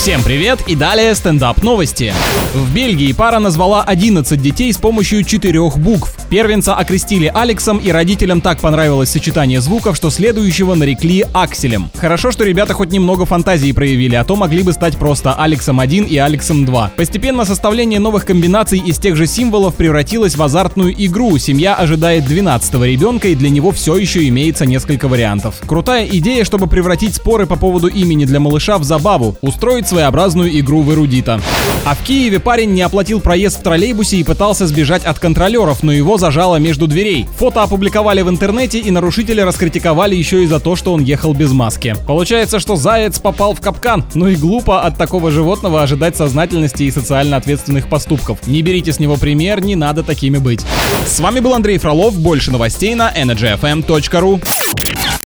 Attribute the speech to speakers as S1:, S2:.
S1: Всем привет и далее стендап новости. В Бельгии пара назвала 11 детей с помощью четырех букв. Первенца окрестили Алексом, и родителям так понравилось сочетание звуков, что следующего нарекли Акселем. Хорошо, что ребята хоть немного фантазии проявили, а то могли бы стать просто Алексом 1 и Алексом 2. Постепенно составление новых комбинаций из тех же символов превратилось в азартную игру. Семья ожидает 12 ребенка, и для него все еще имеется несколько вариантов. Крутая идея, чтобы превратить споры по поводу имени для малыша в забаву, устроить своеобразную игру в эрудита. А в Киеве парень не оплатил проезд в троллейбусе и пытался сбежать от контролеров, но его зажало между дверей. Фото опубликовали в интернете и нарушители раскритиковали еще и за то, что он ехал без маски. Получается, что заяц попал в капкан. Ну и глупо от такого животного ожидать сознательности и социально ответственных поступков. Не берите с него пример, не надо такими быть. С вами был Андрей Фролов, больше новостей на energyfm.ru.